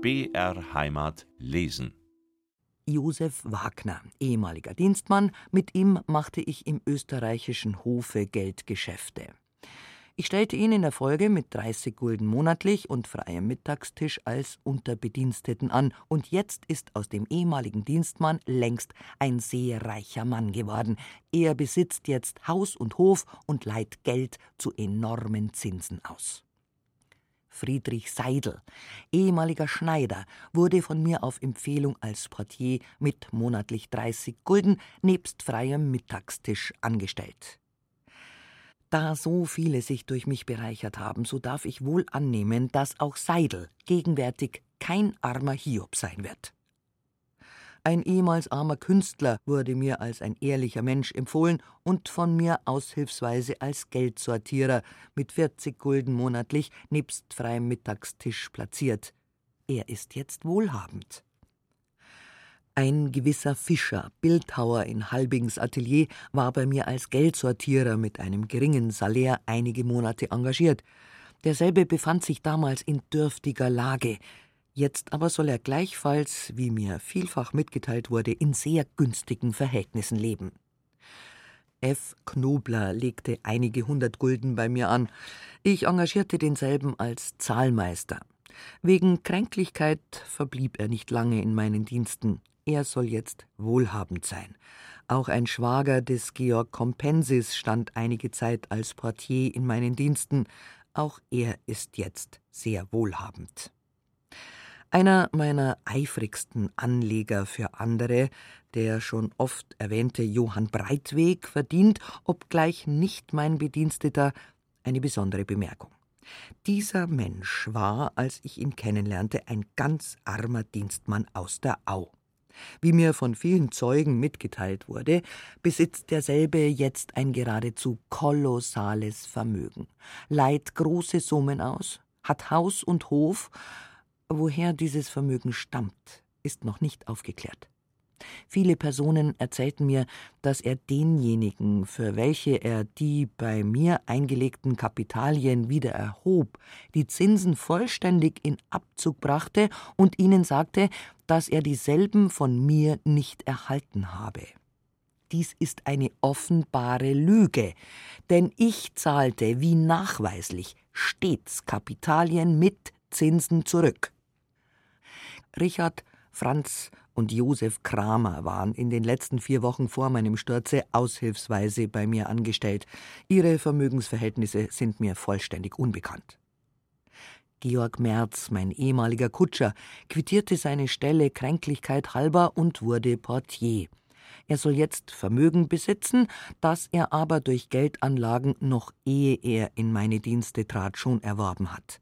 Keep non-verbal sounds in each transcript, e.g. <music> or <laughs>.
BR Heimat lesen. Josef Wagner, ehemaliger Dienstmann, mit ihm machte ich im österreichischen Hofe Geldgeschäfte. Ich stellte ihn in der Folge mit 30 Gulden monatlich und freiem Mittagstisch als Unterbediensteten an, und jetzt ist aus dem ehemaligen Dienstmann längst ein sehr reicher Mann geworden. Er besitzt jetzt Haus und Hof und leiht Geld zu enormen Zinsen aus. Friedrich Seidel, ehemaliger Schneider, wurde von mir auf Empfehlung als Portier mit monatlich 30 Gulden nebst freiem Mittagstisch angestellt. Da so viele sich durch mich bereichert haben, so darf ich wohl annehmen, dass auch Seidel gegenwärtig kein armer Hiob sein wird. Ein ehemals armer Künstler wurde mir als ein ehrlicher Mensch empfohlen und von mir aushilfsweise als Geldsortierer mit 40 Gulden monatlich nebst freiem Mittagstisch platziert. Er ist jetzt wohlhabend. Ein gewisser Fischer, Bildhauer in Halbings Atelier, war bei mir als Geldsortierer mit einem geringen Salär einige Monate engagiert. Derselbe befand sich damals in dürftiger Lage. Jetzt aber soll er gleichfalls, wie mir vielfach mitgeteilt wurde, in sehr günstigen Verhältnissen leben. F. Knobler legte einige hundert Gulden bei mir an. Ich engagierte denselben als Zahlmeister. Wegen Kränklichkeit verblieb er nicht lange in meinen Diensten. Er soll jetzt wohlhabend sein. Auch ein Schwager des Georg Compensis stand einige Zeit als Portier in meinen Diensten. Auch er ist jetzt sehr wohlhabend. Einer meiner eifrigsten Anleger für andere, der schon oft erwähnte Johann Breitweg, verdient, obgleich nicht mein Bediensteter, eine besondere Bemerkung. Dieser Mensch war, als ich ihn kennenlernte, ein ganz armer Dienstmann aus der Au. Wie mir von vielen Zeugen mitgeteilt wurde, besitzt derselbe jetzt ein geradezu kolossales Vermögen, leiht große Summen aus, hat Haus und Hof. Woher dieses Vermögen stammt, ist noch nicht aufgeklärt. Viele Personen erzählten mir, dass er denjenigen, für welche er die bei mir eingelegten Kapitalien wieder erhob, die Zinsen vollständig in Abzug brachte und ihnen sagte, dass er dieselben von mir nicht erhalten habe. Dies ist eine offenbare Lüge, denn ich zahlte, wie nachweislich, stets Kapitalien mit Zinsen zurück. Richard, Franz und Josef Kramer waren in den letzten vier Wochen vor meinem Sturze aushilfsweise bei mir angestellt. Ihre Vermögensverhältnisse sind mir vollständig unbekannt. Georg Merz, mein ehemaliger Kutscher, quittierte seine Stelle Kränklichkeit halber und wurde Portier. Er soll jetzt Vermögen besitzen, das er aber durch Geldanlagen noch ehe er in meine Dienste trat schon erworben hat.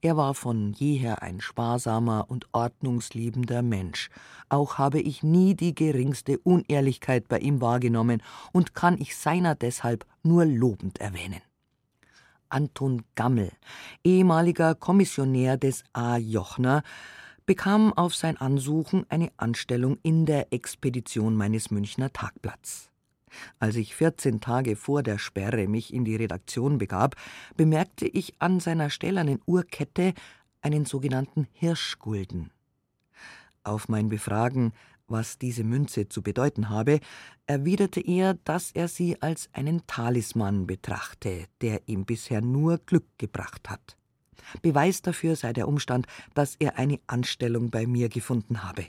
Er war von jeher ein sparsamer und ordnungsliebender Mensch. Auch habe ich nie die geringste Unehrlichkeit bei ihm wahrgenommen und kann ich seiner deshalb nur lobend erwähnen. Anton Gammel, ehemaliger Kommissionär des A. Jochner, bekam auf sein Ansuchen eine Anstellung in der Expedition meines Münchner Tagblatts. Als ich 14 Tage vor der Sperre mich in die Redaktion begab, bemerkte ich an seiner stählernen Uhrkette einen sogenannten Hirschgulden. Auf mein Befragen, was diese Münze zu bedeuten habe, erwiderte er, dass er sie als einen Talisman betrachte, der ihm bisher nur Glück gebracht hat. Beweis dafür sei der Umstand, dass er eine Anstellung bei mir gefunden habe.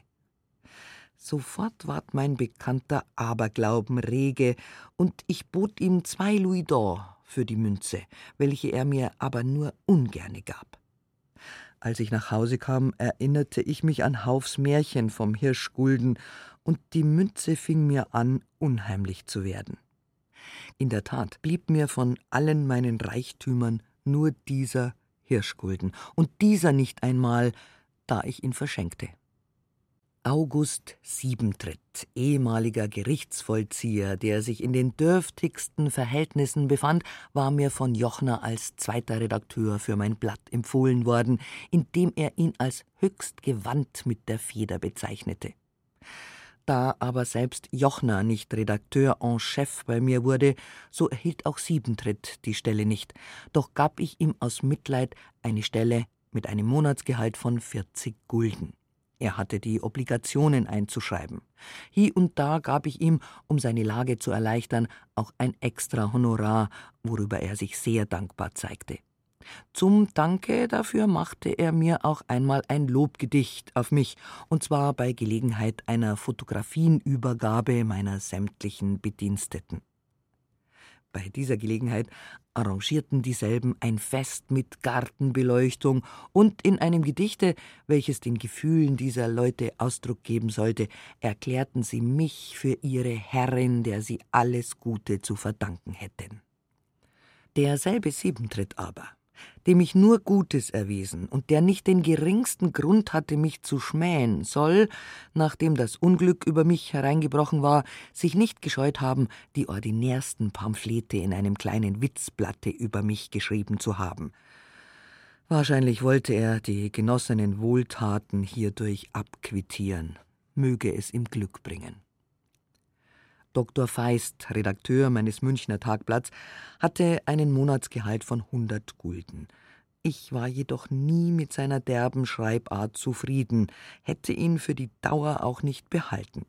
Sofort ward mein bekannter Aberglauben rege, und ich bot ihm zwei Louis d'Or für die Münze, welche er mir aber nur ungerne gab. Als ich nach Hause kam, erinnerte ich mich an Haufs Märchen vom Hirschgulden, und die Münze fing mir an, unheimlich zu werden. In der Tat blieb mir von allen meinen Reichtümern nur dieser Hirschgulden, und dieser nicht einmal, da ich ihn verschenkte. August Siebentritt, ehemaliger Gerichtsvollzieher, der sich in den dürftigsten Verhältnissen befand, war mir von Jochner als zweiter Redakteur für mein Blatt empfohlen worden, indem er ihn als höchst gewandt mit der Feder bezeichnete. Da aber selbst Jochner nicht Redakteur en chef bei mir wurde, so erhielt auch Siebentritt die Stelle nicht, doch gab ich ihm aus Mitleid eine Stelle mit einem Monatsgehalt von 40 Gulden. Er hatte die Obligationen einzuschreiben. Hie und da gab ich ihm, um seine Lage zu erleichtern, auch ein extra Honorar, worüber er sich sehr dankbar zeigte. Zum Danke dafür machte er mir auch einmal ein Lobgedicht auf mich, und zwar bei Gelegenheit einer Fotografienübergabe meiner sämtlichen Bediensteten. Bei dieser Gelegenheit arrangierten dieselben ein Fest mit Gartenbeleuchtung, und in einem Gedichte, welches den Gefühlen dieser Leute Ausdruck geben sollte, erklärten sie mich für ihre Herrin, der sie alles Gute zu verdanken hätten. Derselbe Siebentritt aber, dem ich nur Gutes erwiesen und der nicht den geringsten Grund hatte, mich zu schmähen, soll, nachdem das Unglück über mich hereingebrochen war, sich nicht gescheut haben, die ordinärsten Pamphlete in einem kleinen Witzblatte über mich geschrieben zu haben. Wahrscheinlich wollte er die genossenen Wohltaten hierdurch abquittieren, möge es ihm Glück bringen. Dr. Feist, Redakteur meines Münchner Tagblatts, hatte einen Monatsgehalt von 100 Gulden. Ich war jedoch nie mit seiner derben Schreibart zufrieden, hätte ihn für die Dauer auch nicht behalten.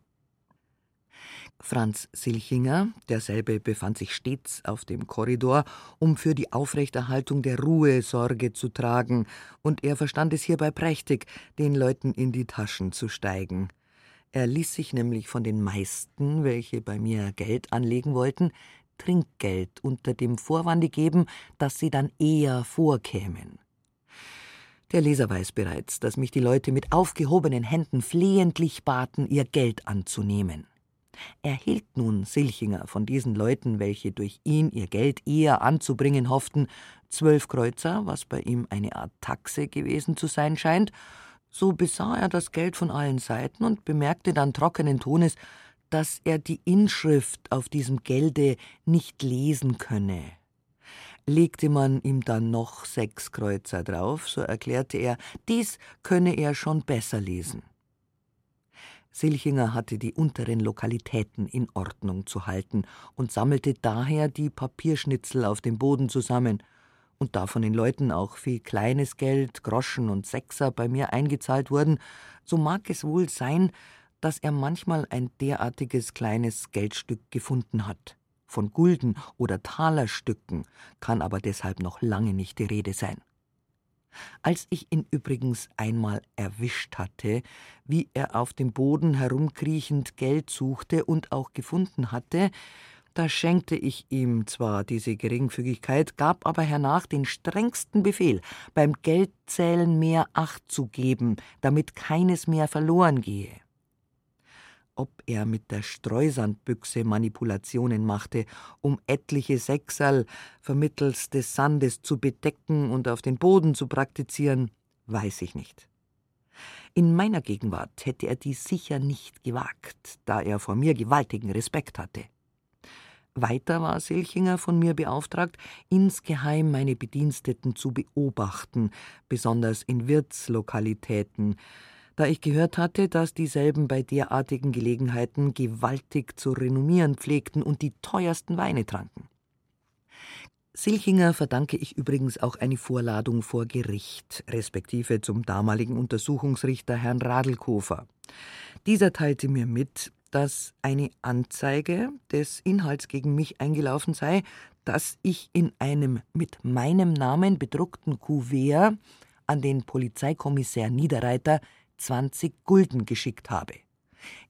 Franz Silchinger, derselbe befand sich stets auf dem Korridor, um für die Aufrechterhaltung der Ruhe Sorge zu tragen, und er verstand es hierbei prächtig, den Leuten in die Taschen zu steigen. Er ließ sich nämlich von den meisten, welche bei mir Geld anlegen wollten, Trinkgeld unter dem Vorwande geben, dass sie dann eher vorkämen. Der Leser weiß bereits, dass mich die Leute mit aufgehobenen Händen flehentlich baten, ihr Geld anzunehmen. Erhielt nun Silchinger von diesen Leuten, welche durch ihn ihr Geld eher anzubringen hofften, zwölf Kreuzer, was bei ihm eine Art Taxe gewesen zu sein scheint, so besah er das Geld von allen Seiten und bemerkte dann trockenen Tones, dass er die Inschrift auf diesem Gelde nicht lesen könne. Legte man ihm dann noch sechs Kreuzer drauf, so erklärte er, dies könne er schon besser lesen. Silchinger hatte die unteren Lokalitäten in Ordnung zu halten und sammelte daher die Papierschnitzel auf dem Boden zusammen – und da von den Leuten auch viel kleines Geld, Groschen und Sechser bei mir eingezahlt wurden, so mag es wohl sein, dass er manchmal ein derartiges kleines Geldstück gefunden hat. Von Gulden oder Talerstücken kann aber deshalb noch lange nicht die Rede sein. Als ich ihn übrigens einmal erwischt hatte, wie er auf dem Boden herumkriechend Geld suchte und auch gefunden hatte, da schenkte ich ihm zwar diese Geringfügigkeit, gab aber hernach den strengsten Befehl, beim Geldzählen mehr Acht zu geben, damit keines mehr verloren gehe. Ob er mit der Streusandbüchse Manipulationen machte, um etliche Sechserl vermittels des Sandes zu bedecken und auf den Boden zu praktizieren, weiß ich nicht. In meiner Gegenwart hätte er dies sicher nicht gewagt, da er vor mir gewaltigen Respekt hatte. Weiter war Silchinger von mir beauftragt, insgeheim meine Bediensteten zu beobachten, besonders in Wirtslokalitäten, da ich gehört hatte, dass dieselben bei derartigen Gelegenheiten gewaltig zu renommieren pflegten und die teuersten Weine tranken. Silchinger verdanke ich übrigens auch eine Vorladung vor Gericht, respektive zum damaligen Untersuchungsrichter Herrn Radlkofer. Dieser teilte mir mit, dass eine Anzeige des Inhalts gegen mich eingelaufen sei, dass ich in einem mit meinem Namen bedruckten Kuvert an den Polizeikommissär Niederreiter 20 Gulden geschickt habe.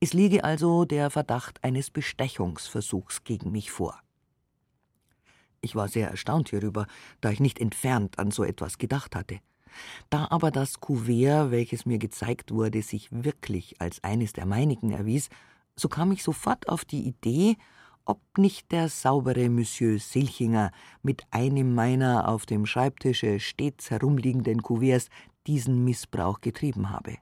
Es liege also der Verdacht eines Bestechungsversuchs gegen mich vor. Ich war sehr erstaunt hierüber, da ich nicht entfernt an so etwas gedacht hatte. Da aber das Kuvert, welches mir gezeigt wurde, sich wirklich als eines der meinigen erwies, so kam ich sofort auf die Idee, ob nicht der saubere Monsieur Silchinger mit einem meiner auf dem Schreibtische stets herumliegenden Kuverts diesen Missbrauch getrieben habe.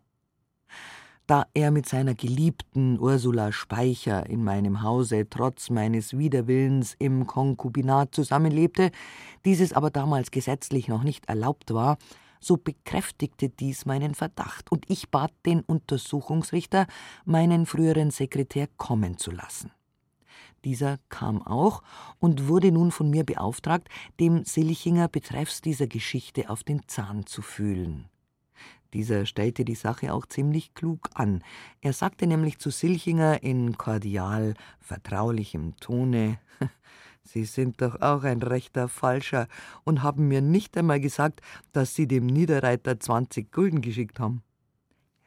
Da er mit seiner geliebten Ursula Speicher in meinem Hause trotz meines Widerwillens im Konkubinat zusammenlebte, dieses aber damals gesetzlich noch nicht erlaubt war, so bekräftigte dies meinen Verdacht, und ich bat den Untersuchungsrichter, meinen früheren Sekretär kommen zu lassen. Dieser kam auch und wurde nun von mir beauftragt, dem Silchinger betreffs dieser Geschichte auf den Zahn zu fühlen. Dieser stellte die Sache auch ziemlich klug an. Er sagte nämlich zu Silchinger in kordial, vertraulichem Tone: Sie sind doch auch ein rechter Falscher und haben mir nicht einmal gesagt, dass Sie dem Niederreiter 20 Gulden geschickt haben.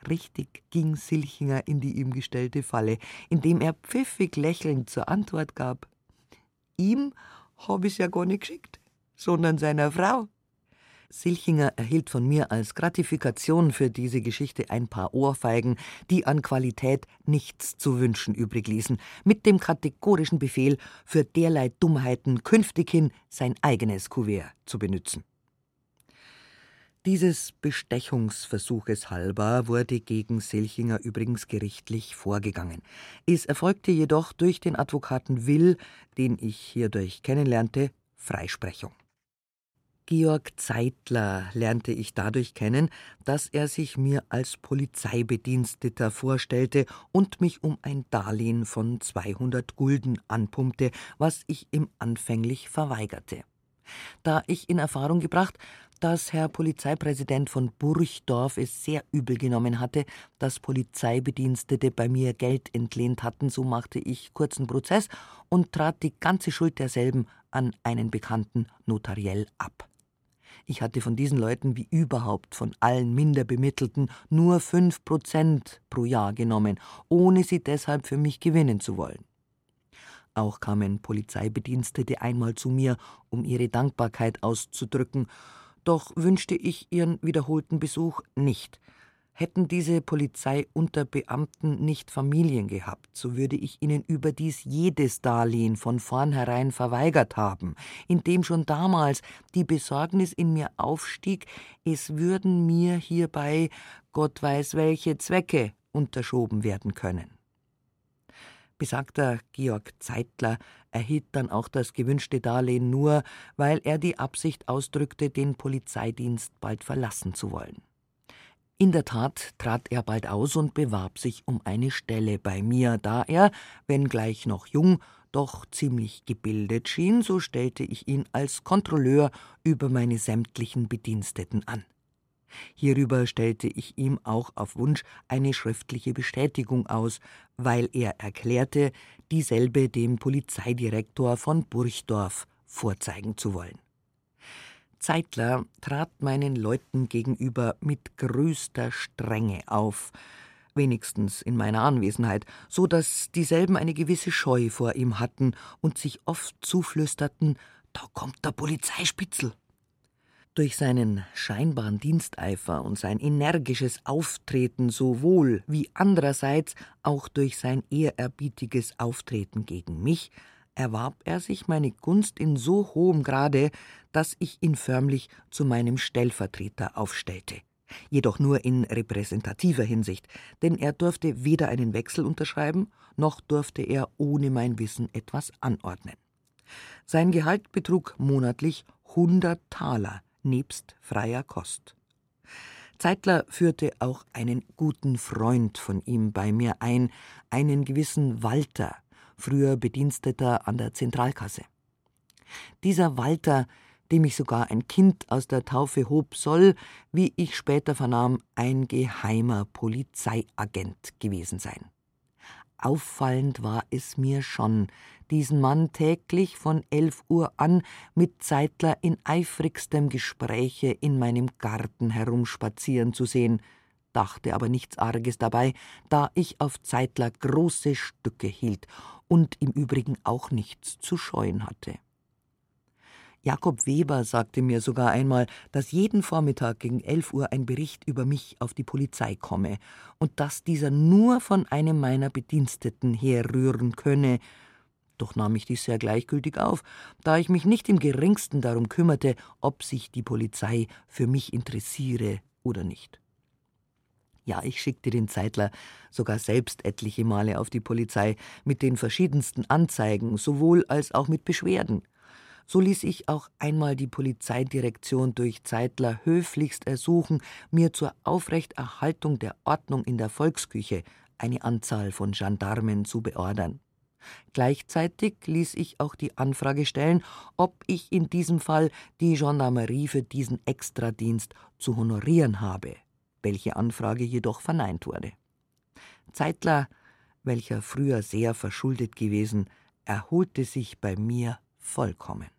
Richtig ging Silchinger in die ihm gestellte Falle, indem er pfiffig lächelnd zur Antwort gab: Ihm hab ich's ja gar nicht geschickt, sondern seiner Frau. Silchinger erhielt von mir als Gratifikation für diese Geschichte ein paar Ohrfeigen, die an Qualität nichts zu wünschen übrig ließen, mit dem kategorischen Befehl, für derlei Dummheiten künftighin sein eigenes Kuvert zu benützen. Dieses Bestechungsversuches halber wurde gegen Silchinger übrigens gerichtlich vorgegangen. Es erfolgte jedoch durch den Advokaten Will, den ich hierdurch kennenlernte, Freisprechung. Georg Zeitler lernte ich dadurch kennen, dass er sich mir als Polizeibediensteter vorstellte und mich um ein Darlehen von 200 Gulden anpumpte, was ich ihm anfänglich verweigerte. Da ich in Erfahrung gebracht, dass Herr Polizeipräsident von Burchdorf es sehr übel genommen hatte, dass Polizeibedienstete bei mir Geld entlehnt hatten, so machte ich kurzen Prozess und trat die ganze Schuld derselben an einen Bekannten notariell ab. Ich hatte von diesen Leuten wie überhaupt von allen Minderbemittelten nur fünf Prozent pro Jahr genommen, ohne sie deshalb für mich gewinnen zu wollen. Auch kamen Polizeibedienstete einmal zu mir, um ihre Dankbarkeit auszudrücken, doch wünschte ich ihren wiederholten Besuch nicht, Hätten diese Polizeiunterbeamten nicht Familien gehabt, so würde ich ihnen überdies jedes Darlehen von vornherein verweigert haben, indem schon damals die Besorgnis in mir aufstieg, es würden mir hierbei Gott weiß welche Zwecke unterschoben werden können. Besagter Georg Zeitler erhielt dann auch das gewünschte Darlehen nur, weil er die Absicht ausdrückte, den Polizeidienst bald verlassen zu wollen. In der Tat trat er bald aus und bewarb sich um eine Stelle bei mir, da er, wenngleich noch jung, doch ziemlich gebildet schien, so stellte ich ihn als Kontrolleur über meine sämtlichen Bediensteten an. Hierüber stellte ich ihm auch auf Wunsch eine schriftliche Bestätigung aus, weil er erklärte, dieselbe dem Polizeidirektor von Burchdorf vorzeigen zu wollen. Zeitler trat meinen Leuten gegenüber mit größter Strenge auf, wenigstens in meiner Anwesenheit, so dass dieselben eine gewisse Scheu vor ihm hatten und sich oft zuflüsterten, da kommt der Polizeispitzel. Durch seinen scheinbaren Diensteifer und sein energisches Auftreten sowohl wie andererseits auch durch sein ehrerbietiges Auftreten gegen mich erwarb er sich meine Gunst in so hohem Grade, dass ich ihn förmlich zu meinem Stellvertreter aufstellte. Jedoch nur in repräsentativer Hinsicht, denn er durfte weder einen Wechsel unterschreiben, noch durfte er ohne mein Wissen etwas anordnen. Sein Gehalt betrug monatlich hundert Taler nebst freier Kost. Zeitler führte auch einen guten Freund von ihm bei mir ein, einen gewissen Walter, früher Bediensteter an der Zentralkasse. Dieser Walter, dem ich sogar ein Kind aus der Taufe hob, soll, wie ich später vernahm, ein geheimer Polizeiagent gewesen sein. Auffallend war es mir schon, diesen Mann täglich von elf Uhr an mit Zeitler in eifrigstem Gespräche in meinem Garten herumspazieren zu sehen, dachte aber nichts Arges dabei, da ich auf Zeitler große Stücke hielt und im Übrigen auch nichts zu scheuen hatte. Jakob Weber sagte mir sogar einmal, dass jeden Vormittag gegen elf Uhr ein Bericht über mich auf die Polizei komme und dass dieser nur von einem meiner Bediensteten herrühren könne. Doch nahm ich dies sehr gleichgültig auf, da ich mich nicht im geringsten darum kümmerte, ob sich die Polizei für mich interessiere oder nicht. Ja, ich schickte den Zeitler sogar selbst etliche Male auf die Polizei mit den verschiedensten Anzeigen, sowohl als auch mit Beschwerden. So ließ ich auch einmal die Polizeidirektion durch Zeitler höflichst ersuchen, mir zur Aufrechterhaltung der Ordnung in der Volksküche eine Anzahl von Gendarmen zu beordern. Gleichzeitig ließ ich auch die Anfrage stellen, ob ich in diesem Fall die Gendarmerie für diesen Extradienst zu honorieren habe, welche Anfrage jedoch verneint wurde. Zeitler, welcher früher sehr verschuldet gewesen, erholte sich bei mir vollkommen.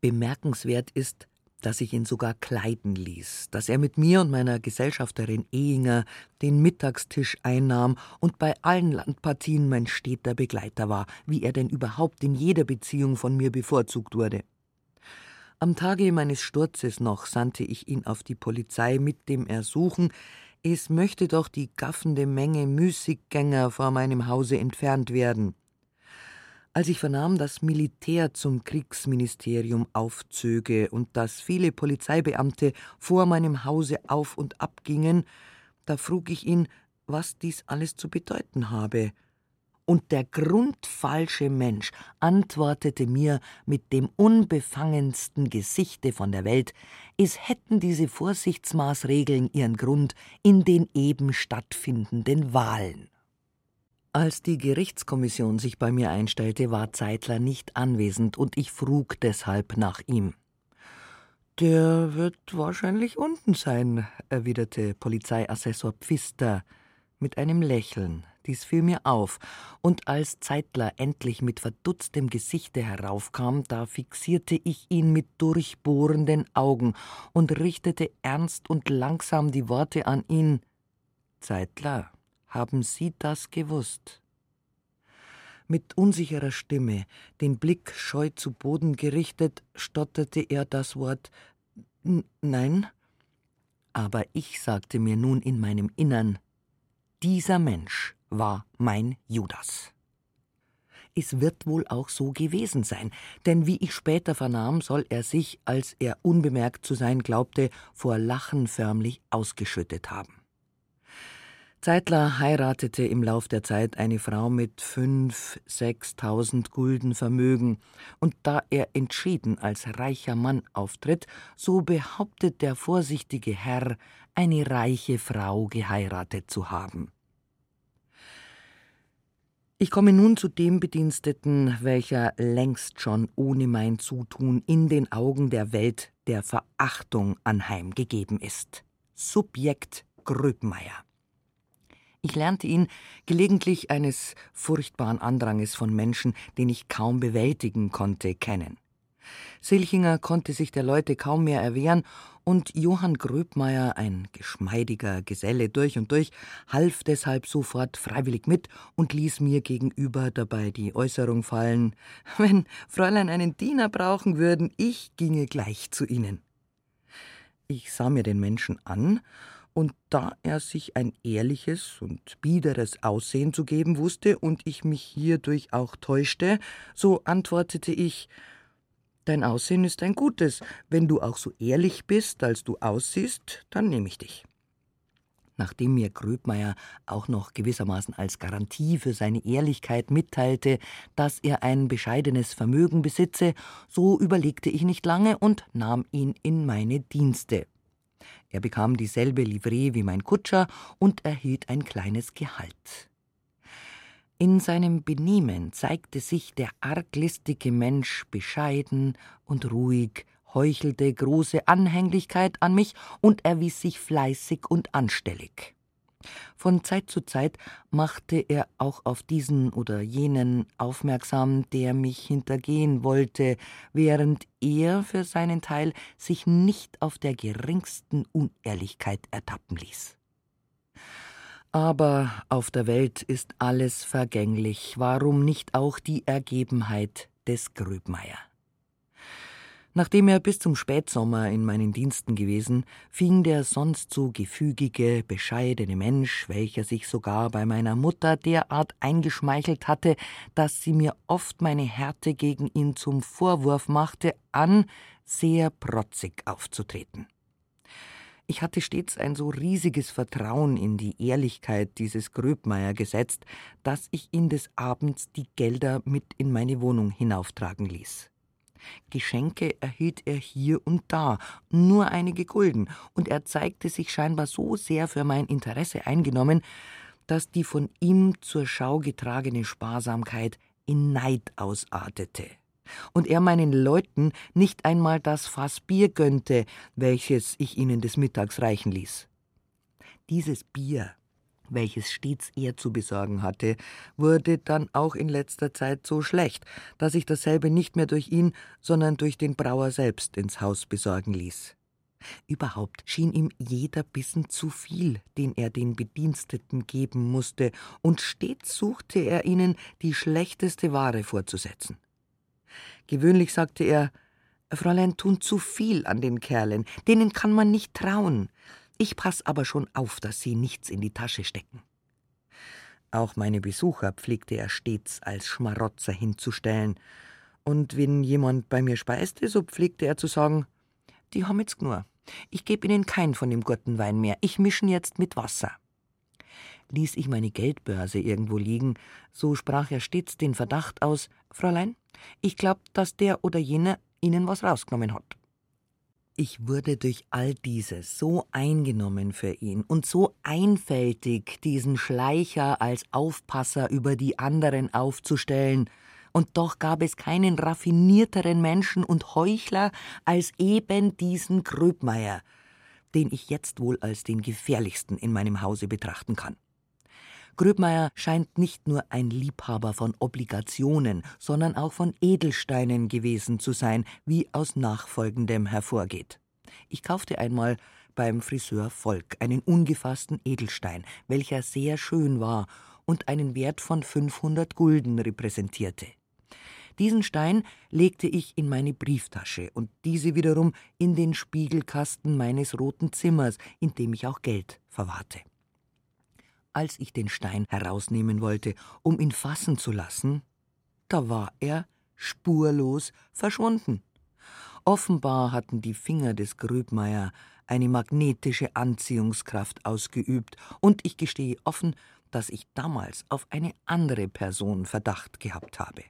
Bemerkenswert ist, dass ich ihn sogar kleiden ließ, dass er mit mir und meiner Gesellschafterin Ehinger den Mittagstisch einnahm und bei allen Landpartien mein steter Begleiter war, wie er denn überhaupt in jeder Beziehung von mir bevorzugt wurde. Am Tage meines Sturzes noch sandte ich ihn auf die Polizei mit dem Ersuchen, es möchte doch die gaffende Menge Müßiggänger vor meinem Hause entfernt werden. Als ich vernahm, dass Militär zum Kriegsministerium aufzöge und dass viele Polizeibeamte vor meinem Hause auf und ab gingen, da frug ich ihn, was dies alles zu bedeuten habe. Und der grundfalsche Mensch antwortete mir mit dem unbefangensten Gesichte von der Welt, es hätten diese Vorsichtsmaßregeln ihren Grund in den eben stattfindenden Wahlen. Als die Gerichtskommission sich bei mir einstellte, war Zeitler nicht anwesend und ich frug deshalb nach ihm. Der wird wahrscheinlich unten sein, erwiderte Polizeiassessor Pfister mit einem Lächeln. Dies fiel mir auf, und als Zeitler endlich mit verdutztem Gesichte heraufkam, da fixierte ich ihn mit durchbohrenden Augen und richtete ernst und langsam die Worte an ihn Zeitler, haben Sie das gewusst? Mit unsicherer Stimme, den Blick scheu zu Boden gerichtet, stotterte er das Wort Nein. Aber ich sagte mir nun in meinem Innern, dieser Mensch war mein Judas. Es wird wohl auch so gewesen sein, denn wie ich später vernahm, soll er sich, als er unbemerkt zu sein glaubte, vor Lachen förmlich ausgeschüttet haben. Zeitler heiratete im Lauf der Zeit eine Frau mit fünf, sechstausend Gulden Vermögen, und da er entschieden als reicher Mann auftritt, so behauptet der vorsichtige Herr, eine reiche Frau geheiratet zu haben. Ich komme nun zu dem Bediensteten, welcher längst schon ohne mein Zutun in den Augen der Welt der Verachtung anheimgegeben ist. Subjekt Gröbmeier. Ich lernte ihn gelegentlich eines furchtbaren Andranges von Menschen, den ich kaum bewältigen konnte, kennen. Silchinger konnte sich der Leute kaum mehr erwehren, und Johann Gröbmeier, ein geschmeidiger Geselle durch und durch, half deshalb sofort freiwillig mit und ließ mir gegenüber dabei die Äußerung fallen, <laughs> wenn Fräulein einen Diener brauchen würden, ich ginge gleich zu ihnen. Ich sah mir den Menschen an und da er sich ein ehrliches und biederes Aussehen zu geben wusste und ich mich hierdurch auch täuschte, so antwortete ich Dein Aussehen ist ein gutes, wenn du auch so ehrlich bist, als du aussiehst, dann nehme ich dich. Nachdem mir Gröbmeier auch noch gewissermaßen als Garantie für seine Ehrlichkeit mitteilte, dass er ein bescheidenes Vermögen besitze, so überlegte ich nicht lange und nahm ihn in meine Dienste. Er bekam dieselbe Livree wie mein Kutscher und erhielt ein kleines Gehalt. In seinem Benehmen zeigte sich der arglistige Mensch bescheiden und ruhig, heuchelte große Anhänglichkeit an mich und erwies sich fleißig und anstellig. Von Zeit zu Zeit machte er auch auf diesen oder jenen aufmerksam, der mich hintergehen wollte, während er für seinen Teil sich nicht auf der geringsten Unehrlichkeit ertappen ließ. Aber auf der Welt ist alles vergänglich, warum nicht auch die Ergebenheit des Gröbmeier? Nachdem er bis zum Spätsommer in meinen Diensten gewesen, fing der sonst so gefügige, bescheidene Mensch, welcher sich sogar bei meiner Mutter derart eingeschmeichelt hatte, dass sie mir oft meine Härte gegen ihn zum Vorwurf machte, an, sehr protzig aufzutreten. Ich hatte stets ein so riesiges Vertrauen in die Ehrlichkeit dieses Gröbmeier gesetzt, dass ich ihn des Abends die Gelder mit in meine Wohnung hinauftragen ließ. Geschenke erhielt er hier und da, nur einige Gulden, und er zeigte sich scheinbar so sehr für mein Interesse eingenommen, dass die von ihm zur Schau getragene Sparsamkeit in Neid ausartete und er meinen Leuten nicht einmal das Fass Bier gönnte, welches ich ihnen des Mittags reichen ließ. Dieses Bier, welches stets er zu besorgen hatte, wurde dann auch in letzter Zeit so schlecht, dass ich dasselbe nicht mehr durch ihn, sondern durch den Brauer selbst ins Haus besorgen ließ. Überhaupt schien ihm jeder Bissen zu viel, den er den Bediensteten geben musste, und stets suchte er ihnen die schlechteste Ware vorzusetzen. Gewöhnlich sagte er, Fräulein tun zu viel an den Kerlen, denen kann man nicht trauen. Ich pass aber schon auf, dass sie nichts in die Tasche stecken. Auch meine Besucher pflegte er stets als Schmarotzer hinzustellen, und wenn jemand bei mir speiste, so pflegte er zu sagen, die haben jetzt nur. Ich geb ihnen kein von dem guten Wein mehr, ich mischen jetzt mit Wasser. Ließ ich meine Geldbörse irgendwo liegen, so sprach er stets den Verdacht aus, Fräulein, ich glaub, dass der oder jener Ihnen was rausgenommen hat. Ich wurde durch all dieses so eingenommen für ihn und so einfältig, diesen Schleicher als Aufpasser über die anderen aufzustellen, und doch gab es keinen raffinierteren Menschen und Heuchler als eben diesen Gröbmeier, den ich jetzt wohl als den gefährlichsten in meinem Hause betrachten kann. Gröbmeier scheint nicht nur ein Liebhaber von Obligationen, sondern auch von Edelsteinen gewesen zu sein, wie aus nachfolgendem hervorgeht. Ich kaufte einmal beim Friseur Volk einen ungefassten Edelstein, welcher sehr schön war und einen Wert von 500 Gulden repräsentierte. Diesen Stein legte ich in meine Brieftasche und diese wiederum in den Spiegelkasten meines roten Zimmers, in dem ich auch Geld verwahrte. Als ich den Stein herausnehmen wollte, um ihn fassen zu lassen, da war er spurlos verschwunden. Offenbar hatten die Finger des Gröbmeier eine magnetische Anziehungskraft ausgeübt, und ich gestehe offen, dass ich damals auf eine andere Person Verdacht gehabt habe.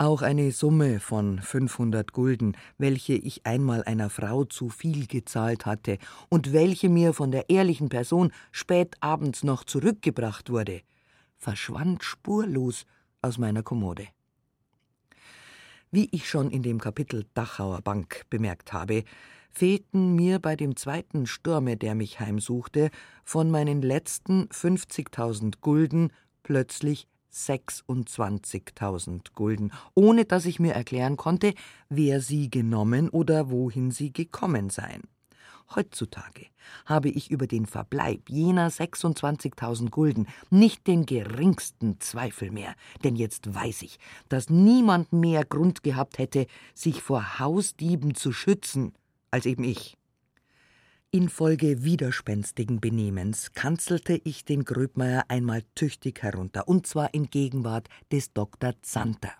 Auch eine Summe von 500 Gulden, welche ich einmal einer Frau zu viel gezahlt hatte und welche mir von der ehrlichen Person spät abends noch zurückgebracht wurde, verschwand spurlos aus meiner Kommode. Wie ich schon in dem Kapitel Dachauer Bank bemerkt habe, fehlten mir bei dem zweiten Sturme, der mich heimsuchte, von meinen letzten 50.000 Gulden plötzlich 26.000 Gulden, ohne dass ich mir erklären konnte, wer sie genommen oder wohin sie gekommen seien. Heutzutage habe ich über den Verbleib jener 26.000 Gulden nicht den geringsten Zweifel mehr, denn jetzt weiß ich, dass niemand mehr Grund gehabt hätte, sich vor Hausdieben zu schützen, als eben ich. Infolge widerspenstigen Benehmens kanzelte ich den Gröbmeier einmal tüchtig herunter, und zwar in Gegenwart des Dr. Zanter.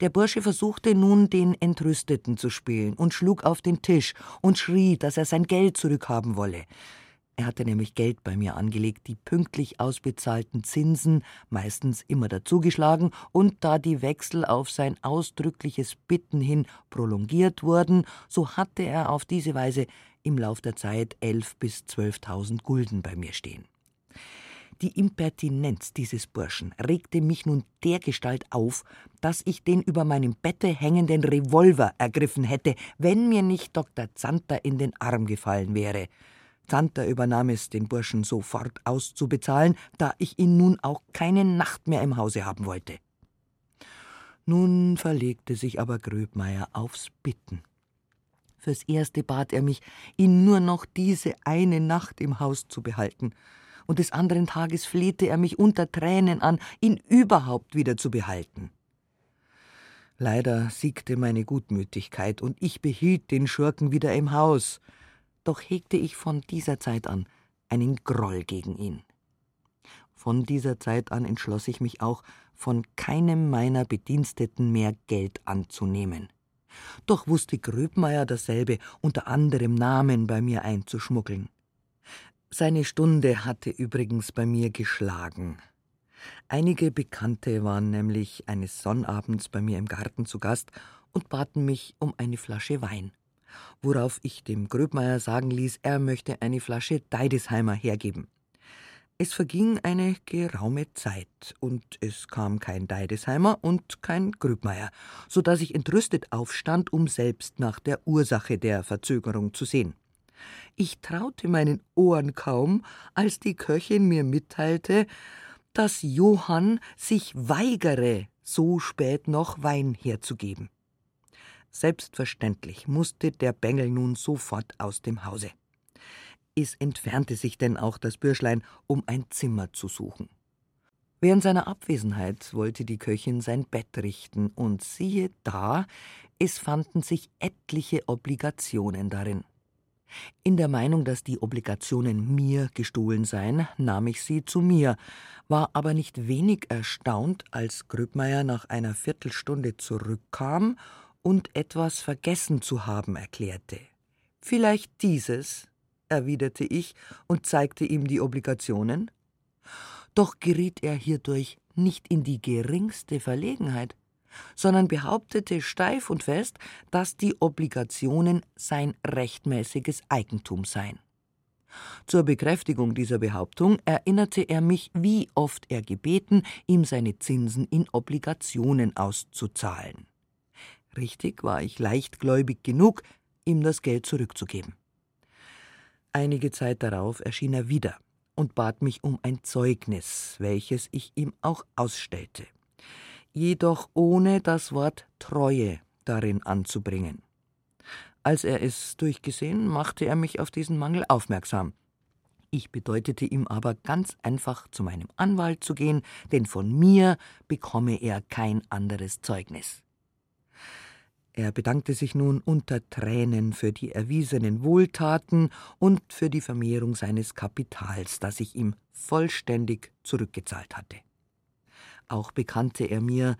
Der Bursche versuchte nun, den Entrüsteten zu spielen und schlug auf den Tisch und schrie, dass er sein Geld zurückhaben wolle. Er hatte nämlich Geld bei mir angelegt, die pünktlich ausbezahlten Zinsen meistens immer dazugeschlagen, und da die Wechsel auf sein ausdrückliches Bitten hin prolongiert wurden, so hatte er auf diese Weise im Lauf der Zeit elf bis zwölftausend Gulden bei mir stehen. Die Impertinenz dieses Burschen regte mich nun dergestalt auf, dass ich den über meinem Bette hängenden Revolver ergriffen hätte, wenn mir nicht Dr. Zanter in den Arm gefallen wäre. Zanter übernahm es, den Burschen sofort auszubezahlen, da ich ihn nun auch keine Nacht mehr im Hause haben wollte. Nun verlegte sich aber Gröbmeier aufs Bitten. Fürs Erste bat er mich, ihn nur noch diese eine Nacht im Haus zu behalten, und des anderen Tages flehte er mich unter Tränen an, ihn überhaupt wieder zu behalten. Leider siegte meine Gutmütigkeit, und ich behielt den Schurken wieder im Haus, doch hegte ich von dieser Zeit an einen Groll gegen ihn. Von dieser Zeit an entschloss ich mich auch, von keinem meiner Bediensteten mehr Geld anzunehmen. Doch wusste Gröbmeier dasselbe unter anderem Namen bei mir einzuschmuggeln. Seine Stunde hatte übrigens bei mir geschlagen. Einige Bekannte waren nämlich eines Sonnabends bei mir im Garten zu Gast und baten mich um eine Flasche Wein, worauf ich dem Gröbmeier sagen ließ, er möchte eine Flasche Deidesheimer hergeben. Es verging eine geraume Zeit, und es kam kein Deidesheimer und kein Grübmeier, so dass ich entrüstet aufstand, um selbst nach der Ursache der Verzögerung zu sehen. Ich traute meinen Ohren kaum, als die Köchin mir mitteilte, dass Johann sich weigere, so spät noch Wein herzugeben. Selbstverständlich musste der Bengel nun sofort aus dem Hause. Es entfernte sich denn auch das Bürschlein, um ein Zimmer zu suchen. Während seiner Abwesenheit wollte die Köchin sein Bett richten, und siehe da, es fanden sich etliche Obligationen darin. In der Meinung, dass die Obligationen mir gestohlen seien, nahm ich sie zu mir, war aber nicht wenig erstaunt, als Gröbmeier nach einer Viertelstunde zurückkam und etwas vergessen zu haben erklärte. Vielleicht dieses, erwiderte ich und zeigte ihm die Obligationen. Doch geriet er hierdurch nicht in die geringste Verlegenheit, sondern behauptete steif und fest, dass die Obligationen sein rechtmäßiges Eigentum seien. Zur Bekräftigung dieser Behauptung erinnerte er mich, wie oft er gebeten, ihm seine Zinsen in Obligationen auszuzahlen. Richtig war ich leichtgläubig genug, ihm das Geld zurückzugeben. Einige Zeit darauf erschien er wieder und bat mich um ein Zeugnis, welches ich ihm auch ausstellte, jedoch ohne das Wort Treue darin anzubringen. Als er es durchgesehen, machte er mich auf diesen Mangel aufmerksam. Ich bedeutete ihm aber ganz einfach, zu meinem Anwalt zu gehen, denn von mir bekomme er kein anderes Zeugnis. Er bedankte sich nun unter Tränen für die erwiesenen Wohltaten und für die Vermehrung seines Kapitals, das ich ihm vollständig zurückgezahlt hatte. Auch bekannte er mir,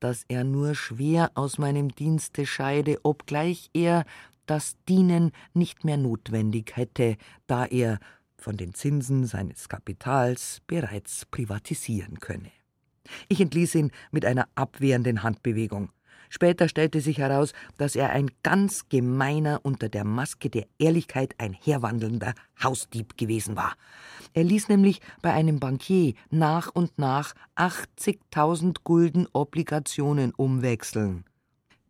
dass er nur schwer aus meinem Dienste scheide, obgleich er das Dienen nicht mehr notwendig hätte, da er von den Zinsen seines Kapitals bereits privatisieren könne. Ich entließ ihn mit einer abwehrenden Handbewegung. Später stellte sich heraus, dass er ein ganz gemeiner, unter der Maske der Ehrlichkeit einherwandelnder Hausdieb gewesen war. Er ließ nämlich bei einem Bankier nach und nach 80.000 Gulden Obligationen umwechseln.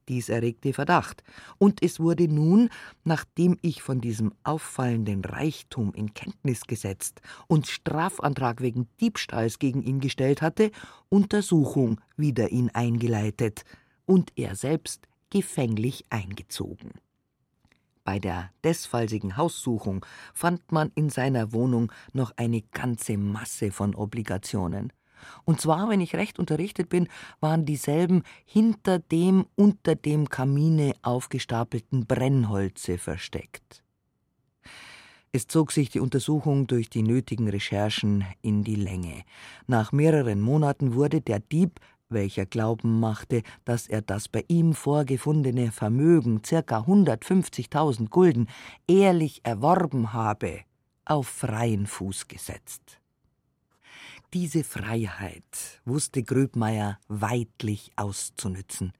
Dies erregte Verdacht, und es wurde nun, nachdem ich von diesem auffallenden Reichtum in Kenntnis gesetzt und Strafantrag wegen Diebstahls gegen ihn gestellt hatte, Untersuchung wider ihn eingeleitet und er selbst gefänglich eingezogen. Bei der desfallsigen Haussuchung fand man in seiner Wohnung noch eine ganze Masse von Obligationen. Und zwar, wenn ich recht unterrichtet bin, waren dieselben hinter dem unter dem Kamine aufgestapelten Brennholze versteckt. Es zog sich die Untersuchung durch die nötigen Recherchen in die Länge. Nach mehreren Monaten wurde der Dieb welcher Glauben machte, dass er das bei ihm vorgefundene Vermögen, circa 150.000 Gulden, ehrlich erworben habe, auf freien Fuß gesetzt. Diese Freiheit wusste Gröbmeier weidlich auszunützen,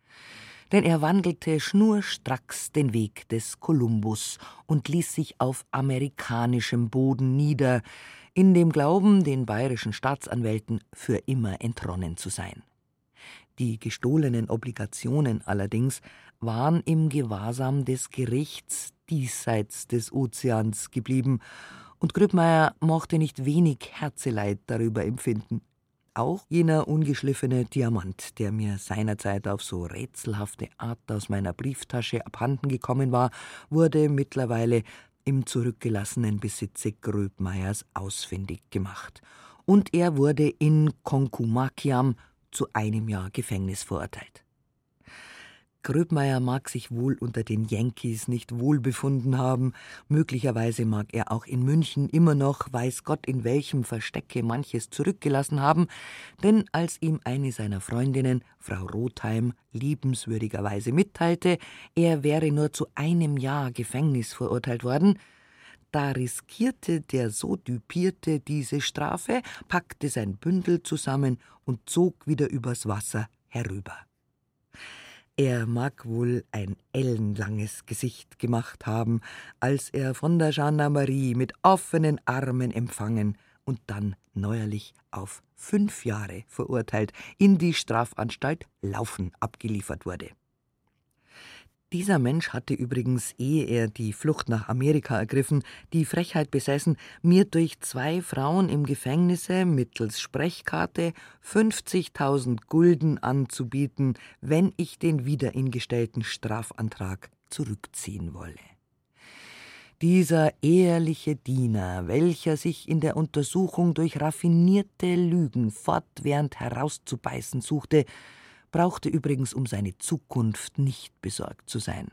denn er wandelte schnurstracks den Weg des Kolumbus und ließ sich auf amerikanischem Boden nieder, in dem Glauben, den bayerischen Staatsanwälten für immer entronnen zu sein. Die gestohlenen Obligationen allerdings waren im Gewahrsam des Gerichts diesseits des Ozeans geblieben, und Grübmeier mochte nicht wenig Herzeleid darüber empfinden. Auch jener ungeschliffene Diamant, der mir seinerzeit auf so rätselhafte Art aus meiner Brieftasche abhanden gekommen war, wurde mittlerweile im zurückgelassenen Besitze Gröbmeiers ausfindig gemacht, und er wurde in Concumaciam zu einem Jahr Gefängnis verurteilt. Gröbmeier mag sich wohl unter den Yankees nicht wohlbefunden haben, möglicherweise mag er auch in München immer noch, weiß Gott in welchem Verstecke manches zurückgelassen haben, denn als ihm eine seiner Freundinnen, Frau Rotheim, liebenswürdigerweise mitteilte, er wäre nur zu einem Jahr Gefängnis verurteilt worden, da riskierte der so düpierte diese Strafe, packte sein Bündel zusammen und zog wieder übers Wasser herüber. Er mag wohl ein ellenlanges Gesicht gemacht haben, als er von der Gendarmerie mit offenen Armen empfangen und dann neuerlich auf fünf Jahre verurteilt, in die Strafanstalt Laufen abgeliefert wurde. Dieser Mensch hatte übrigens, ehe er die Flucht nach Amerika ergriffen, die Frechheit besessen, mir durch zwei Frauen im Gefängnisse mittels Sprechkarte 50.000 Gulden anzubieten, wenn ich den wiederingestellten Strafantrag zurückziehen wolle. Dieser ehrliche Diener, welcher sich in der Untersuchung durch raffinierte Lügen fortwährend herauszubeißen suchte, brauchte übrigens um seine Zukunft nicht besorgt zu sein.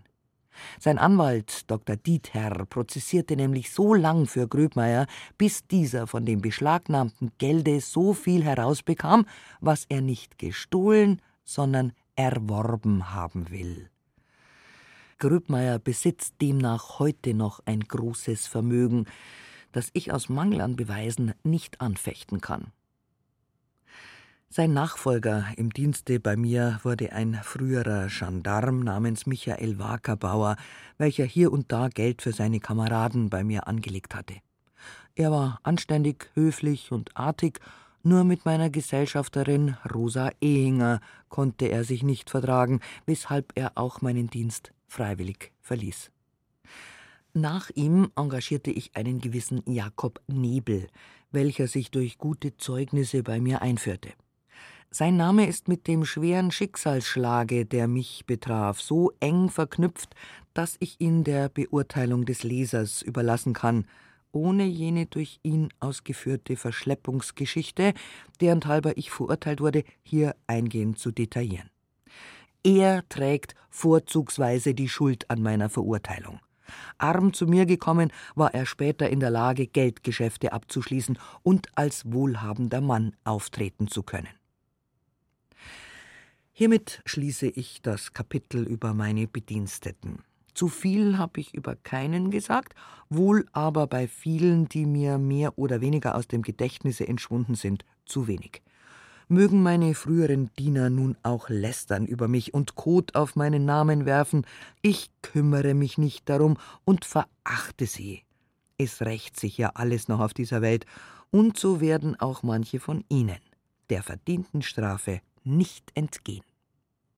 Sein Anwalt Dr. Diether prozessierte nämlich so lang für Gröbmeier, bis dieser von dem beschlagnahmten Gelde so viel herausbekam, was er nicht gestohlen, sondern erworben haben will. Gröbmeier besitzt demnach heute noch ein großes Vermögen, das ich aus Mangel an Beweisen nicht anfechten kann. Sein Nachfolger im Dienste bei mir wurde ein früherer Gendarm namens Michael Wakerbauer, welcher hier und da Geld für seine Kameraden bei mir angelegt hatte. Er war anständig, höflich und artig, nur mit meiner Gesellschafterin Rosa Ehinger konnte er sich nicht vertragen, weshalb er auch meinen Dienst freiwillig verließ. Nach ihm engagierte ich einen gewissen Jakob Nebel, welcher sich durch gute Zeugnisse bei mir einführte. Sein Name ist mit dem schweren Schicksalsschlage, der mich betraf, so eng verknüpft, dass ich ihn der Beurteilung des Lesers überlassen kann, ohne jene durch ihn ausgeführte Verschleppungsgeschichte, deren halber ich verurteilt wurde, hier eingehend zu detaillieren. Er trägt vorzugsweise die Schuld an meiner Verurteilung. Arm zu mir gekommen, war er später in der Lage, Geldgeschäfte abzuschließen und als wohlhabender Mann auftreten zu können. Hiermit schließe ich das Kapitel über meine Bediensteten. Zu viel habe ich über keinen gesagt, wohl aber bei vielen, die mir mehr oder weniger aus dem Gedächtnisse entschwunden sind, zu wenig. Mögen meine früheren Diener nun auch lästern über mich und Kot auf meinen Namen werfen, ich kümmere mich nicht darum und verachte sie. Es rächt sich ja alles noch auf dieser Welt, und so werden auch manche von ihnen der verdienten Strafe nicht entgehen.